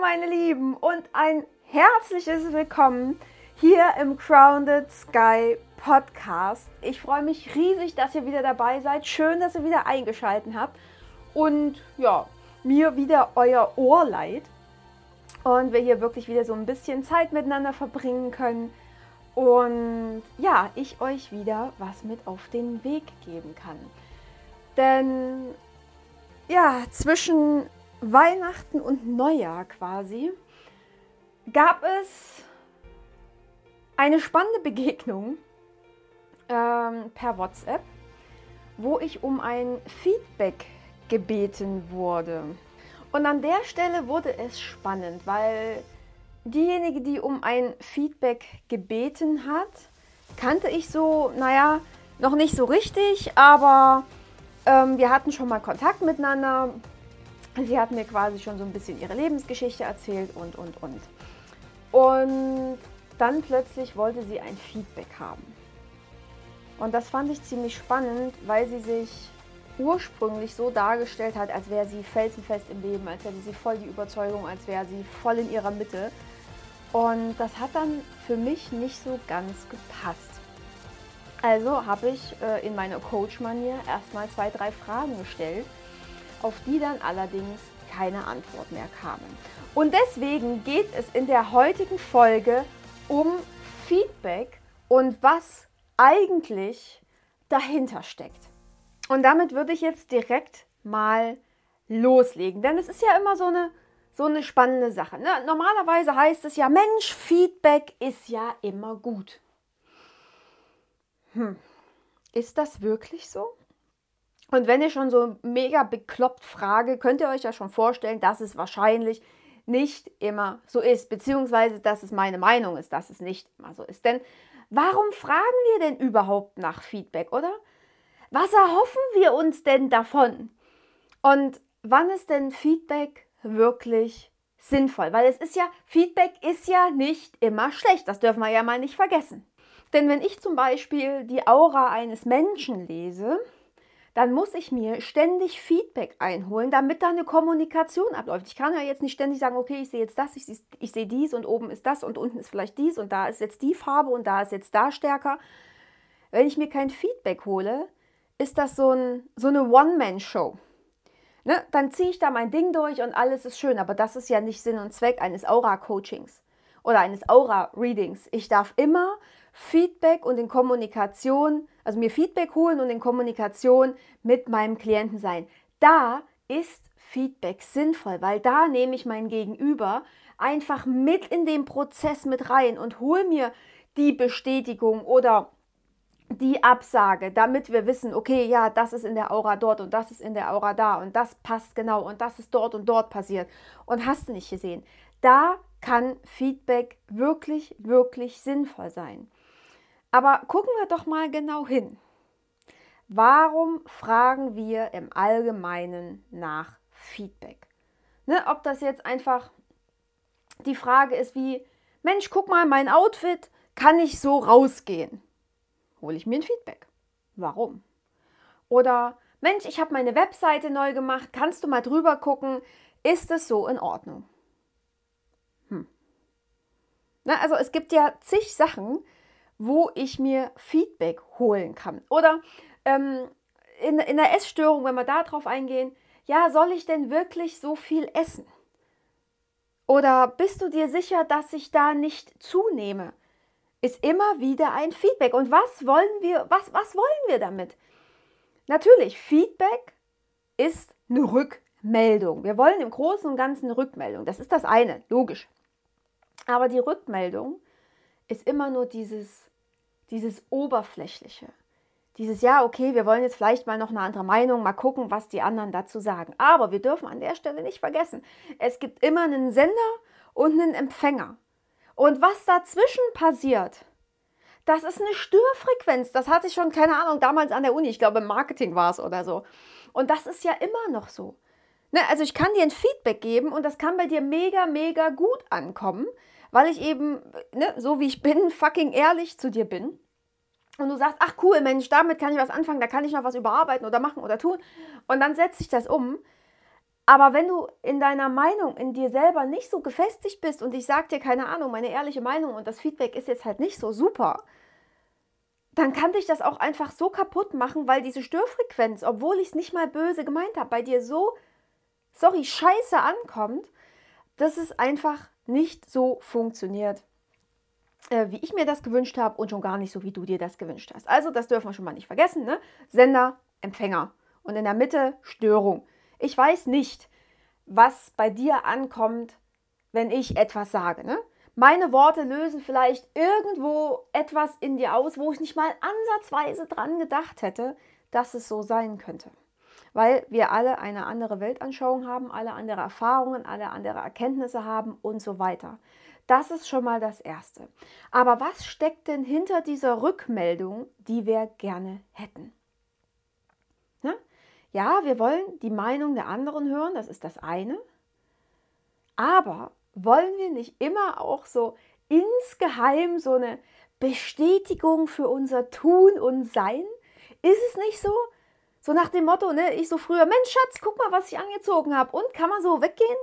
Meine Lieben und ein herzliches Willkommen hier im Grounded Sky Podcast. Ich freue mich riesig, dass ihr wieder dabei seid. Schön, dass ihr wieder eingeschaltet habt und ja, mir wieder euer Ohr leiht und wir hier wirklich wieder so ein bisschen Zeit miteinander verbringen können und ja, ich euch wieder was mit auf den Weg geben kann. Denn ja, zwischen Weihnachten und Neujahr quasi gab es eine spannende Begegnung ähm, per WhatsApp, wo ich um ein Feedback gebeten wurde. Und an der Stelle wurde es spannend, weil diejenige, die um ein Feedback gebeten hat, kannte ich so, naja, noch nicht so richtig, aber ähm, wir hatten schon mal Kontakt miteinander. Sie hat mir quasi schon so ein bisschen ihre Lebensgeschichte erzählt und, und, und. Und dann plötzlich wollte sie ein Feedback haben. Und das fand ich ziemlich spannend, weil sie sich ursprünglich so dargestellt hat, als wäre sie felsenfest im Leben, als hätte sie voll die Überzeugung, als wäre sie voll in ihrer Mitte. Und das hat dann für mich nicht so ganz gepasst. Also habe ich äh, in meiner Coach-Manier erstmal zwei, drei Fragen gestellt, auf die dann allerdings keine Antwort mehr kamen. Und deswegen geht es in der heutigen Folge um Feedback und was eigentlich dahinter steckt. Und damit würde ich jetzt direkt mal loslegen, denn es ist ja immer so eine, so eine spannende Sache. Ne? Normalerweise heißt es ja, Mensch, Feedback ist ja immer gut. Hm, ist das wirklich so? Und wenn ich schon so mega bekloppt frage, könnt ihr euch ja schon vorstellen, dass es wahrscheinlich nicht immer so ist, beziehungsweise dass es meine Meinung ist, dass es nicht immer so ist. Denn warum fragen wir denn überhaupt nach Feedback, oder? Was erhoffen wir uns denn davon? Und wann ist denn Feedback wirklich sinnvoll? Weil es ist ja, Feedback ist ja nicht immer schlecht, das dürfen wir ja mal nicht vergessen. Denn wenn ich zum Beispiel die Aura eines Menschen lese, dann muss ich mir ständig Feedback einholen, damit da eine Kommunikation abläuft. Ich kann ja jetzt nicht ständig sagen, okay, ich sehe jetzt das, ich, ich sehe dies und oben ist das und unten ist vielleicht dies und da ist jetzt die Farbe und da ist jetzt da stärker. Wenn ich mir kein Feedback hole, ist das so, ein, so eine One-Man-Show. Ne? Dann ziehe ich da mein Ding durch und alles ist schön, aber das ist ja nicht Sinn und Zweck eines Aura-Coachings oder eines Aura-Readings. Ich darf immer Feedback und in Kommunikation, also mir Feedback holen und in Kommunikation mit meinem Klienten sein. Da ist Feedback sinnvoll, weil da nehme ich mein Gegenüber einfach mit in den Prozess mit rein und hole mir die Bestätigung oder die Absage, damit wir wissen, okay, ja, das ist in der Aura dort und das ist in der Aura da und das passt genau und das ist dort und dort passiert und hast du nicht gesehen. Da kann Feedback wirklich, wirklich sinnvoll sein. Aber gucken wir doch mal genau hin. Warum fragen wir im Allgemeinen nach Feedback? Ne, ob das jetzt einfach die Frage ist wie, Mensch, guck mal, mein Outfit, kann ich so rausgehen? Hole ich mir ein Feedback. Warum? Oder, Mensch, ich habe meine Webseite neu gemacht, kannst du mal drüber gucken, ist es so in Ordnung? Hm. Na, also es gibt ja zig Sachen, wo ich mir Feedback holen kann. Oder ähm, in, in der Essstörung, wenn wir da drauf eingehen, ja, soll ich denn wirklich so viel essen? Oder bist du dir sicher, dass ich da nicht zunehme? Ist immer wieder ein Feedback. Und was wollen wir, was, was wollen wir damit? Natürlich, Feedback ist eine Rückmeldung. Wir wollen im Großen und Ganzen eine Rückmeldung. Das ist das eine, logisch. Aber die Rückmeldung ist immer nur dieses dieses Oberflächliche. Dieses, ja, okay, wir wollen jetzt vielleicht mal noch eine andere Meinung, mal gucken, was die anderen dazu sagen. Aber wir dürfen an der Stelle nicht vergessen, es gibt immer einen Sender und einen Empfänger. Und was dazwischen passiert, das ist eine Störfrequenz. Das hatte ich schon, keine Ahnung, damals an der Uni. Ich glaube, im Marketing war es oder so. Und das ist ja immer noch so. Ne, also ich kann dir ein Feedback geben und das kann bei dir mega, mega gut ankommen, weil ich eben, ne, so wie ich bin, fucking ehrlich zu dir bin und du sagst, ach cool, Mensch, damit kann ich was anfangen, da kann ich noch was überarbeiten oder machen oder tun. Und dann setze ich das um. Aber wenn du in deiner Meinung, in dir selber nicht so gefestigt bist und ich sage dir, keine Ahnung, meine ehrliche Meinung und das Feedback ist jetzt halt nicht so super, dann kann dich das auch einfach so kaputt machen, weil diese Störfrequenz, obwohl ich es nicht mal böse gemeint habe, bei dir so, sorry, scheiße ankommt, dass es einfach nicht so funktioniert, äh, wie ich mir das gewünscht habe und schon gar nicht so, wie du dir das gewünscht hast. Also das dürfen wir schon mal nicht vergessen. Ne? Sender, Empfänger und in der Mitte Störung. Ich weiß nicht, was bei dir ankommt, wenn ich etwas sage. Ne? meine Worte lösen vielleicht irgendwo etwas in dir aus, wo ich nicht mal ansatzweise dran gedacht hätte, dass es so sein könnte. Weil wir alle eine andere Weltanschauung haben, alle andere Erfahrungen, alle andere Erkenntnisse haben und so weiter. Das ist schon mal das Erste. Aber was steckt denn hinter dieser Rückmeldung, die wir gerne hätten? Na? Ja, wir wollen die Meinung der anderen hören, das ist das eine. Aber wollen wir nicht immer auch so insgeheim so eine Bestätigung für unser Tun und Sein? Ist es nicht so? So nach dem Motto, ne, ich so früher, Mensch, Schatz, guck mal, was ich angezogen habe. Und kann man so weggehen?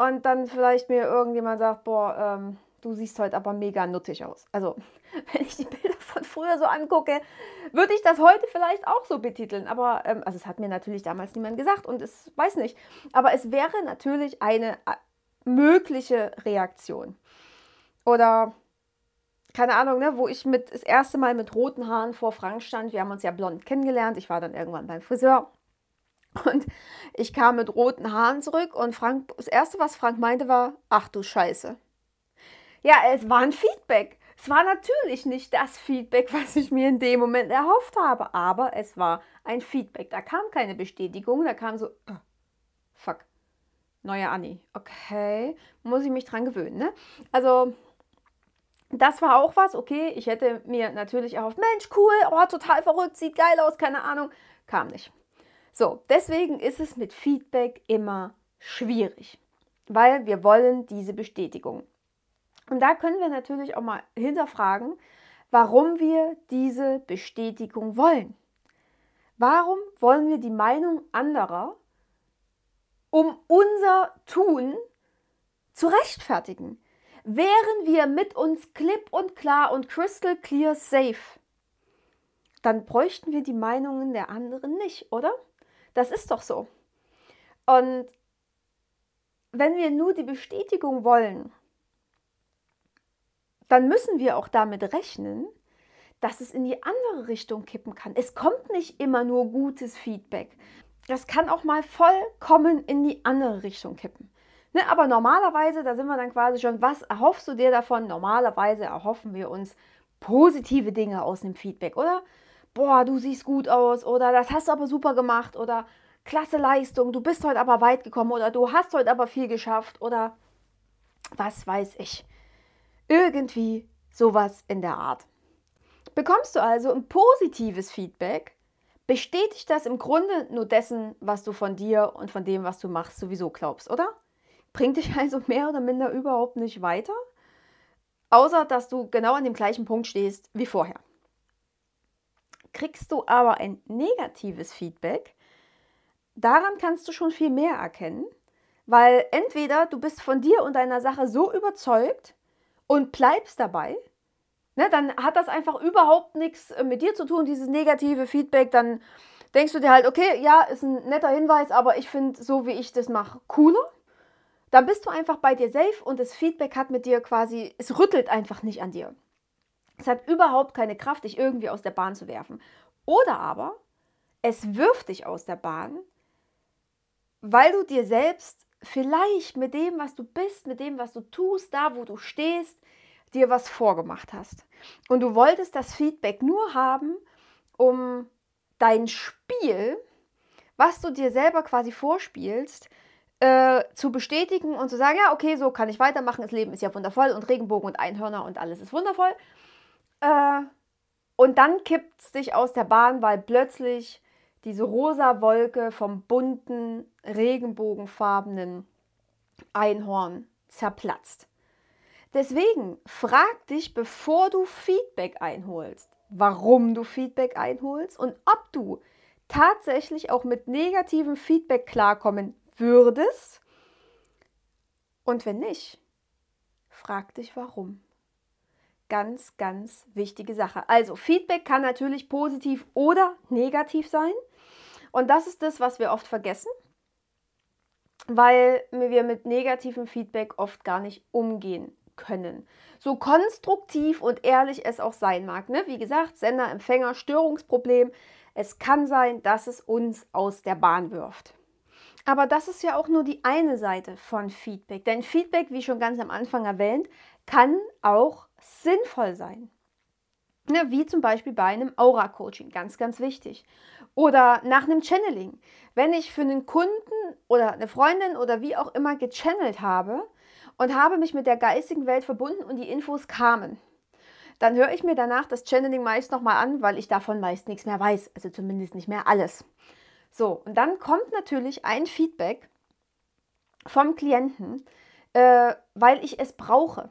Und dann vielleicht mir irgendjemand sagt, boah, ähm, du siehst heute aber mega nuttig aus. Also, wenn ich die Bilder von früher so angucke, würde ich das heute vielleicht auch so betiteln. Aber, ähm, also es hat mir natürlich damals niemand gesagt und es weiß nicht. Aber es wäre natürlich eine mögliche Reaktion. Oder keine Ahnung, ne, wo ich mit das erste Mal mit roten Haaren vor Frank stand. Wir haben uns ja blond kennengelernt. Ich war dann irgendwann beim Friseur. Und ich kam mit roten Haaren zurück und Frank, das erste, was Frank meinte, war, ach du Scheiße. Ja, es war ein Feedback. Es war natürlich nicht das Feedback, was ich mir in dem Moment erhofft habe, aber es war ein Feedback. Da kam keine Bestätigung, da kam so, oh, fuck, Neue Anni. Okay, muss ich mich dran gewöhnen. Ne? Also, das war auch was. Okay, ich hätte mir natürlich erhofft, Mensch, cool, oh, total verrückt, sieht geil aus, keine Ahnung. Kam nicht. So, deswegen ist es mit Feedback immer schwierig, weil wir wollen diese Bestätigung. Und da können wir natürlich auch mal hinterfragen, warum wir diese Bestätigung wollen. Warum wollen wir die Meinung anderer um unser Tun zu rechtfertigen. Wären wir mit uns klipp und klar und crystal clear safe, dann bräuchten wir die Meinungen der anderen nicht, oder? Das ist doch so. Und wenn wir nur die Bestätigung wollen, dann müssen wir auch damit rechnen, dass es in die andere Richtung kippen kann. Es kommt nicht immer nur gutes Feedback das kann auch mal vollkommen in die andere Richtung kippen. Ne, aber normalerweise, da sind wir dann quasi schon, was erhoffst du dir davon? Normalerweise erhoffen wir uns positive Dinge aus dem Feedback, oder? Boah, du siehst gut aus, oder das hast du aber super gemacht, oder klasse Leistung, du bist heute aber weit gekommen, oder du hast heute aber viel geschafft, oder was weiß ich. Irgendwie sowas in der Art. Bekommst du also ein positives Feedback, bestätigt das im Grunde nur dessen, was du von dir und von dem, was du machst, sowieso glaubst, oder? Bringt dich also mehr oder minder überhaupt nicht weiter, außer dass du genau an dem gleichen Punkt stehst wie vorher. Kriegst du aber ein negatives Feedback, daran kannst du schon viel mehr erkennen, weil entweder du bist von dir und deiner Sache so überzeugt und bleibst dabei, ne, dann hat das einfach überhaupt nichts äh, mit dir zu tun, dieses negative Feedback. Dann denkst du dir halt, okay, ja, ist ein netter Hinweis, aber ich finde, so wie ich das mache, cooler. Dann bist du einfach bei dir safe und das Feedback hat mit dir quasi, es rüttelt einfach nicht an dir. Es hat überhaupt keine Kraft, dich irgendwie aus der Bahn zu werfen. Oder aber es wirft dich aus der Bahn, weil du dir selbst vielleicht mit dem, was du bist, mit dem, was du tust, da, wo du stehst, dir was vorgemacht hast. Und du wolltest das Feedback nur haben, um dein Spiel, was du dir selber quasi vorspielst, äh, zu bestätigen und zu sagen, ja, okay, so kann ich weitermachen, das Leben ist ja wundervoll und Regenbogen und Einhörner und alles ist wundervoll. Äh, und dann kippt es dich aus der Bahn, weil plötzlich diese rosa Wolke vom bunten, regenbogenfarbenen Einhorn zerplatzt. Deswegen frag dich, bevor du Feedback einholst, warum du Feedback einholst und ob du tatsächlich auch mit negativem Feedback klarkommen würdest. Und wenn nicht, frag dich warum. Ganz, ganz wichtige Sache. Also Feedback kann natürlich positiv oder negativ sein. Und das ist das, was wir oft vergessen, weil wir mit negativem Feedback oft gar nicht umgehen können. So konstruktiv und ehrlich es auch sein mag. Ne? Wie gesagt, Sender, Empfänger, Störungsproblem. Es kann sein, dass es uns aus der Bahn wirft. Aber das ist ja auch nur die eine Seite von Feedback. Denn Feedback, wie schon ganz am Anfang erwähnt, kann auch sinnvoll sein. Ne, wie zum Beispiel bei einem Aura-Coaching, ganz, ganz wichtig. Oder nach einem Channeling. Wenn ich für einen Kunden oder eine Freundin oder wie auch immer gechannelt habe und habe mich mit der geistigen Welt verbunden und die Infos kamen, dann höre ich mir danach das Channeling meist nochmal an, weil ich davon meist nichts mehr weiß. Also zumindest nicht mehr alles. So, und dann kommt natürlich ein Feedback vom Klienten, äh, weil ich es brauche,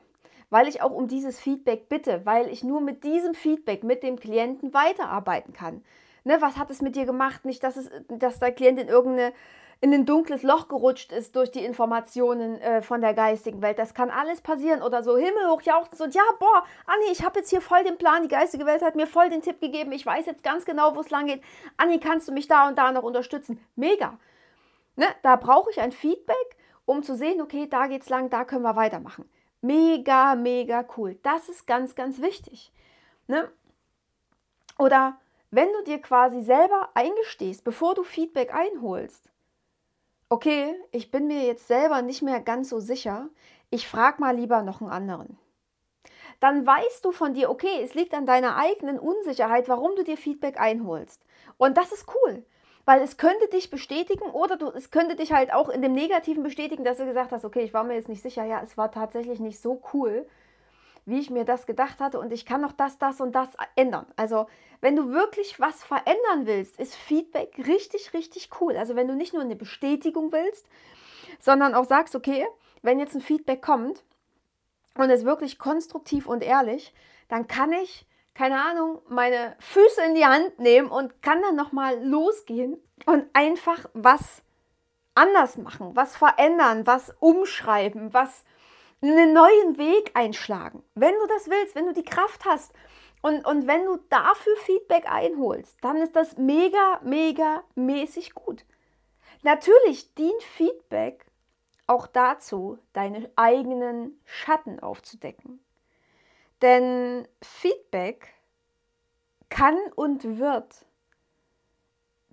weil ich auch um dieses Feedback bitte, weil ich nur mit diesem Feedback mit dem Klienten weiterarbeiten kann. Ne, was hat es mit dir gemacht? Nicht, dass, es, dass der Klient in irgendeine in ein dunkles Loch gerutscht ist durch die Informationen äh, von der geistigen Welt. Das kann alles passieren oder so himmelhoch jauchzen und ja, boah, Anni, ich habe jetzt hier voll den Plan, die geistige Welt hat mir voll den Tipp gegeben, ich weiß jetzt ganz genau, wo es lang geht. Anni, kannst du mich da und da noch unterstützen? Mega. Ne? Da brauche ich ein Feedback, um zu sehen, okay, da geht's lang, da können wir weitermachen. Mega, mega cool. Das ist ganz, ganz wichtig. Ne? Oder wenn du dir quasi selber eingestehst, bevor du Feedback einholst, okay, ich bin mir jetzt selber nicht mehr ganz so sicher, ich frage mal lieber noch einen anderen. Dann weißt du von dir, okay, es liegt an deiner eigenen Unsicherheit, warum du dir Feedback einholst. Und das ist cool, weil es könnte dich bestätigen oder du, es könnte dich halt auch in dem Negativen bestätigen, dass du gesagt hast, okay, ich war mir jetzt nicht sicher, ja, es war tatsächlich nicht so cool wie ich mir das gedacht hatte und ich kann noch das, das und das ändern. Also wenn du wirklich was verändern willst, ist Feedback richtig, richtig cool. Also wenn du nicht nur eine Bestätigung willst, sondern auch sagst, okay, wenn jetzt ein Feedback kommt und es wirklich konstruktiv und ehrlich, dann kann ich, keine Ahnung, meine Füße in die Hand nehmen und kann dann nochmal losgehen und einfach was anders machen, was verändern, was umschreiben, was einen neuen Weg einschlagen. Wenn du das willst, wenn du die Kraft hast und, und wenn du dafür Feedback einholst, dann ist das mega, mega mäßig gut. Natürlich dient Feedback auch dazu, deine eigenen Schatten aufzudecken. Denn Feedback kann und wird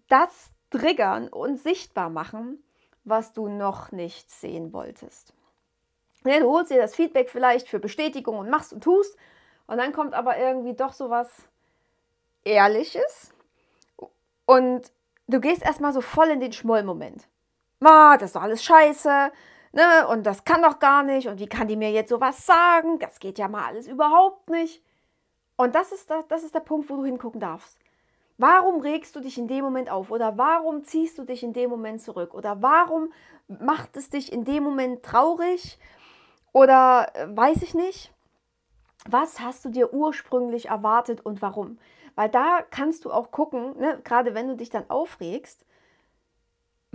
das triggern und sichtbar machen, was du noch nicht sehen wolltest. Ne, du holst dir das Feedback vielleicht für Bestätigung und machst und tust. Und dann kommt aber irgendwie doch so was Ehrliches. Und du gehst erstmal so voll in den Schmollmoment. Ah, das ist doch alles scheiße. Ne? Und das kann doch gar nicht. Und wie kann die mir jetzt sowas sagen? Das geht ja mal alles überhaupt nicht. Und das ist, das, das ist der Punkt, wo du hingucken darfst. Warum regst du dich in dem Moment auf? Oder warum ziehst du dich in dem Moment zurück? Oder warum macht es dich in dem Moment traurig? Oder äh, weiß ich nicht, was hast du dir ursprünglich erwartet und warum? Weil da kannst du auch gucken, ne, gerade wenn du dich dann aufregst,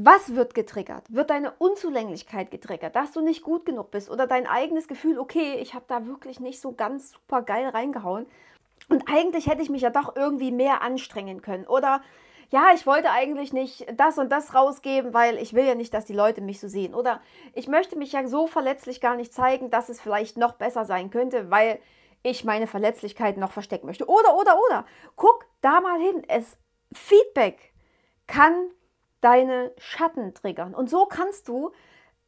was wird getriggert? Wird deine Unzulänglichkeit getriggert, dass du nicht gut genug bist oder dein eigenes Gefühl, okay, ich habe da wirklich nicht so ganz super geil reingehauen und eigentlich hätte ich mich ja doch irgendwie mehr anstrengen können oder ja, ich wollte eigentlich nicht das und das rausgeben, weil ich will ja nicht, dass die Leute mich so sehen. Oder ich möchte mich ja so verletzlich gar nicht zeigen, dass es vielleicht noch besser sein könnte, weil ich meine Verletzlichkeit noch verstecken möchte. Oder, oder, oder. Guck da mal hin. Es Feedback kann deine Schatten triggern. Und so kannst du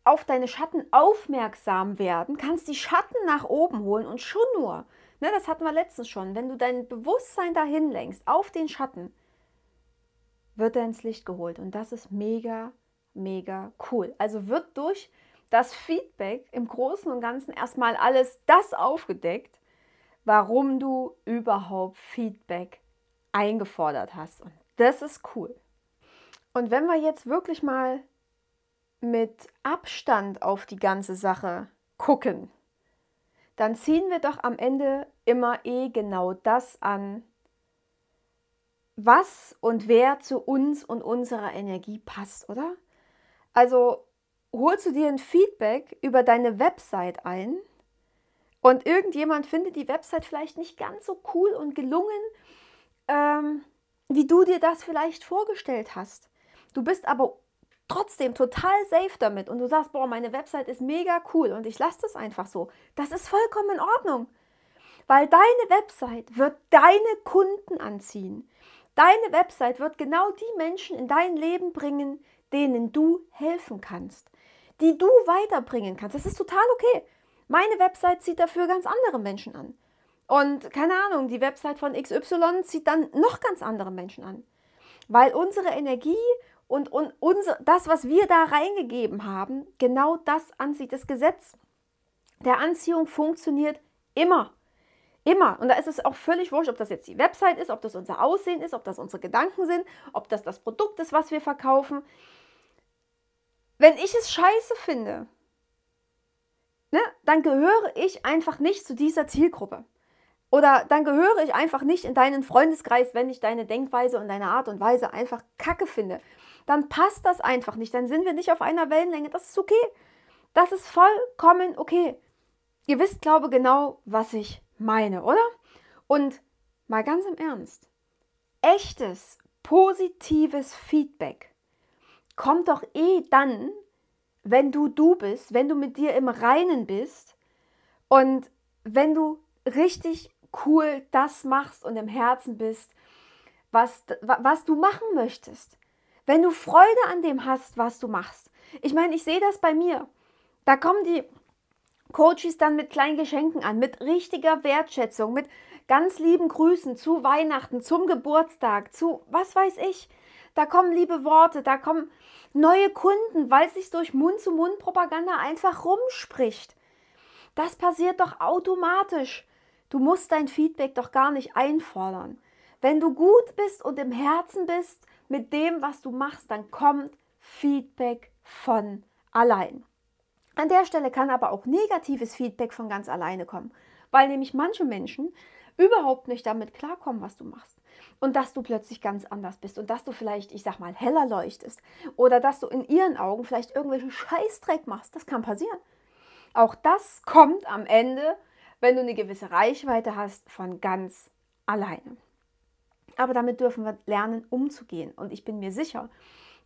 auf deine Schatten aufmerksam werden, kannst die Schatten nach oben holen und schon nur, ne, das hatten wir letztens schon, wenn du dein Bewusstsein dahin lenkst, auf den Schatten, wird er ins Licht geholt. Und das ist mega, mega cool. Also wird durch das Feedback im Großen und Ganzen erstmal alles das aufgedeckt, warum du überhaupt Feedback eingefordert hast. Und das ist cool. Und wenn wir jetzt wirklich mal mit Abstand auf die ganze Sache gucken, dann ziehen wir doch am Ende immer eh genau das an, was und wer zu uns und unserer Energie passt, oder? Also holst du dir ein Feedback über deine Website ein und irgendjemand findet die Website vielleicht nicht ganz so cool und gelungen, ähm, wie du dir das vielleicht vorgestellt hast. Du bist aber trotzdem total safe damit und du sagst, boah, meine Website ist mega cool und ich lasse das einfach so. Das ist vollkommen in Ordnung, weil deine Website wird deine Kunden anziehen. Deine Website wird genau die Menschen in dein Leben bringen, denen du helfen kannst, die du weiterbringen kannst. Das ist total okay. Meine Website zieht dafür ganz andere Menschen an. Und keine Ahnung, die Website von XY zieht dann noch ganz andere Menschen an. Weil unsere Energie und, und unser, das, was wir da reingegeben haben, genau das anzieht. Das Gesetz der Anziehung funktioniert immer. Immer. Und da ist es auch völlig wurscht, ob das jetzt die Website ist, ob das unser Aussehen ist, ob das unsere Gedanken sind, ob das das Produkt ist, was wir verkaufen. Wenn ich es scheiße finde, ne, dann gehöre ich einfach nicht zu dieser Zielgruppe. Oder dann gehöre ich einfach nicht in deinen Freundeskreis, wenn ich deine Denkweise und deine Art und Weise einfach kacke finde. Dann passt das einfach nicht. Dann sind wir nicht auf einer Wellenlänge. Das ist okay. Das ist vollkommen okay. Ihr wisst, glaube ich, genau, was ich meine, oder? Und mal ganz im Ernst. Echtes, positives Feedback kommt doch eh dann, wenn du du bist, wenn du mit dir im Reinen bist und wenn du richtig cool das machst und im Herzen bist, was, was du machen möchtest. Wenn du Freude an dem hast, was du machst. Ich meine, ich sehe das bei mir. Da kommen die Coaches dann mit kleinen Geschenken an, mit richtiger Wertschätzung, mit ganz lieben Grüßen zu Weihnachten, zum Geburtstag, zu was weiß ich. Da kommen liebe Worte, da kommen neue Kunden, weil es sich durch Mund-zu-Mund-Propaganda einfach rumspricht. Das passiert doch automatisch. Du musst dein Feedback doch gar nicht einfordern. Wenn du gut bist und im Herzen bist mit dem, was du machst, dann kommt Feedback von allein. An der Stelle kann aber auch negatives Feedback von ganz alleine kommen, weil nämlich manche Menschen überhaupt nicht damit klarkommen, was du machst. Und dass du plötzlich ganz anders bist und dass du vielleicht, ich sag mal, heller leuchtest oder dass du in ihren Augen vielleicht irgendwelchen Scheißdreck machst. Das kann passieren. Auch das kommt am Ende wenn du eine gewisse Reichweite hast, von ganz alleine. Aber damit dürfen wir lernen, umzugehen. Und ich bin mir sicher,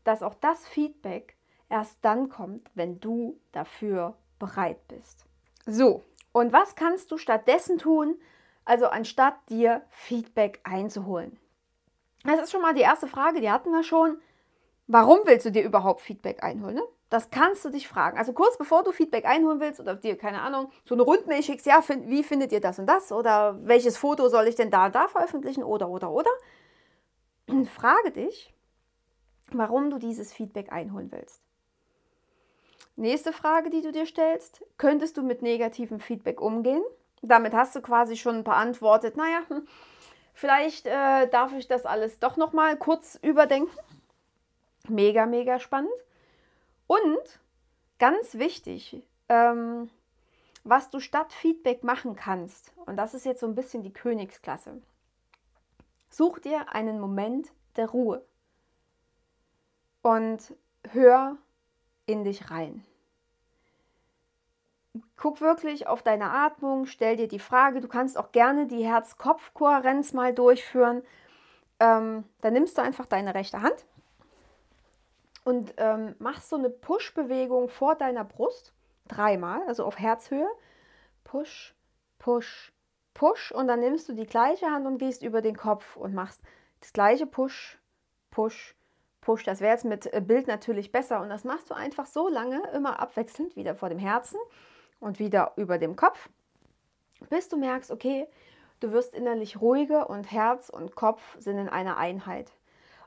dass auch das Feedback erst dann kommt, wenn du dafür bereit bist. So, und was kannst du stattdessen tun, also anstatt dir Feedback einzuholen? Das ist schon mal die erste Frage, die hatten wir schon. Warum willst du dir überhaupt Feedback einholen? Ne? Das kannst du dich fragen. Also kurz bevor du Feedback einholen willst oder dir, keine Ahnung, so eine Rundmail schickst, ja, find, wie findet ihr das und das? Oder welches Foto soll ich denn da und da veröffentlichen? Oder, oder, oder. Frage dich, warum du dieses Feedback einholen willst. Nächste Frage, die du dir stellst, könntest du mit negativem Feedback umgehen? Damit hast du quasi schon beantwortet, naja, hm, vielleicht äh, darf ich das alles doch nochmal kurz überdenken. Mega, mega spannend. Und ganz wichtig, ähm, was du statt Feedback machen kannst, und das ist jetzt so ein bisschen die Königsklasse, such dir einen Moment der Ruhe und hör in dich rein. Guck wirklich auf deine Atmung, stell dir die Frage, du kannst auch gerne die Herz-Kopf-Kohärenz mal durchführen. Ähm, dann nimmst du einfach deine rechte Hand und ähm, machst so eine Push-Bewegung vor deiner Brust, dreimal, also auf Herzhöhe. Push, Push, Push und dann nimmst du die gleiche Hand und gehst über den Kopf und machst das gleiche Push, Push, Push. Das wäre jetzt mit äh, Bild natürlich besser und das machst du einfach so lange, immer abwechselnd, wieder vor dem Herzen und wieder über dem Kopf, bis du merkst, okay, du wirst innerlich ruhiger und Herz und Kopf sind in einer Einheit.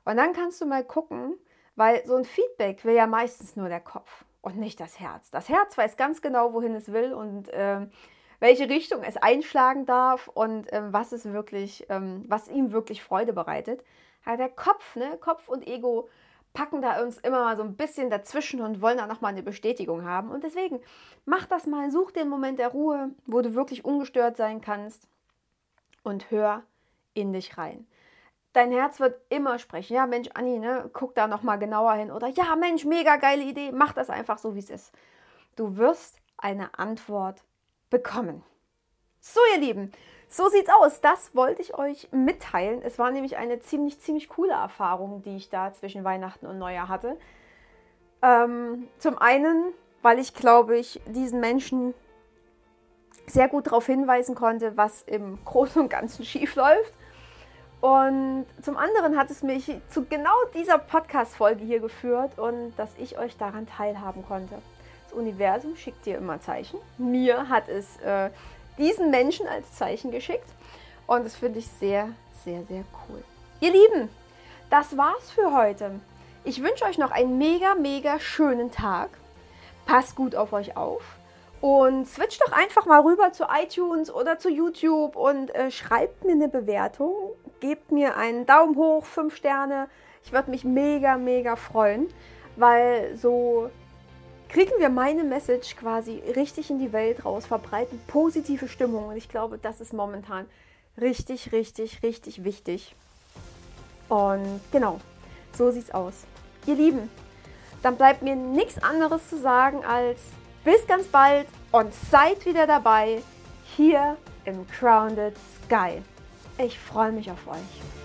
Und dann kannst du mal gucken, weil so ein Feedback will ja meistens nur der Kopf und nicht das Herz. Das Herz weiß ganz genau, wohin es will und äh, welche Richtung es einschlagen darf und äh, was es wirklich, ähm, was ihm wirklich Freude bereitet. Ja, der Kopf, ne, Kopf und Ego packen da uns immer mal so ein bisschen dazwischen und wollen da nochmal eine Bestätigung haben. Und deswegen mach das mal, such den Moment der Ruhe, wo du wirklich ungestört sein kannst und hör in dich rein. Dein Herz wird immer sprechen. Ja, Mensch, Anni, ne, guck da noch mal genauer hin. Oder ja, Mensch, mega geile Idee. Mach das einfach so, wie es ist. Du wirst eine Antwort bekommen. So, ihr Lieben, so sieht's aus. Das wollte ich euch mitteilen. Es war nämlich eine ziemlich, ziemlich coole Erfahrung, die ich da zwischen Weihnachten und Neujahr hatte. Ähm, zum einen, weil ich, glaube ich, diesen Menschen sehr gut darauf hinweisen konnte, was im Großen und Ganzen schief läuft. Und zum anderen hat es mich zu genau dieser Podcast-Folge hier geführt und dass ich euch daran teilhaben konnte. Das Universum schickt dir immer Zeichen. Mir hat es äh, diesen Menschen als Zeichen geschickt. Und das finde ich sehr, sehr, sehr cool. Ihr Lieben, das war's für heute. Ich wünsche euch noch einen mega, mega schönen Tag. Passt gut auf euch auf. Und switcht doch einfach mal rüber zu iTunes oder zu YouTube und äh, schreibt mir eine Bewertung. Gebt mir einen Daumen hoch, fünf Sterne. Ich würde mich mega, mega freuen, weil so kriegen wir meine Message quasi richtig in die Welt raus, verbreiten positive Stimmung. Und ich glaube, das ist momentan richtig, richtig, richtig wichtig. Und genau, so sieht's aus. Ihr Lieben, dann bleibt mir nichts anderes zu sagen als bis ganz bald und seid wieder dabei hier im Crowned Sky. Ich freue mich auf euch.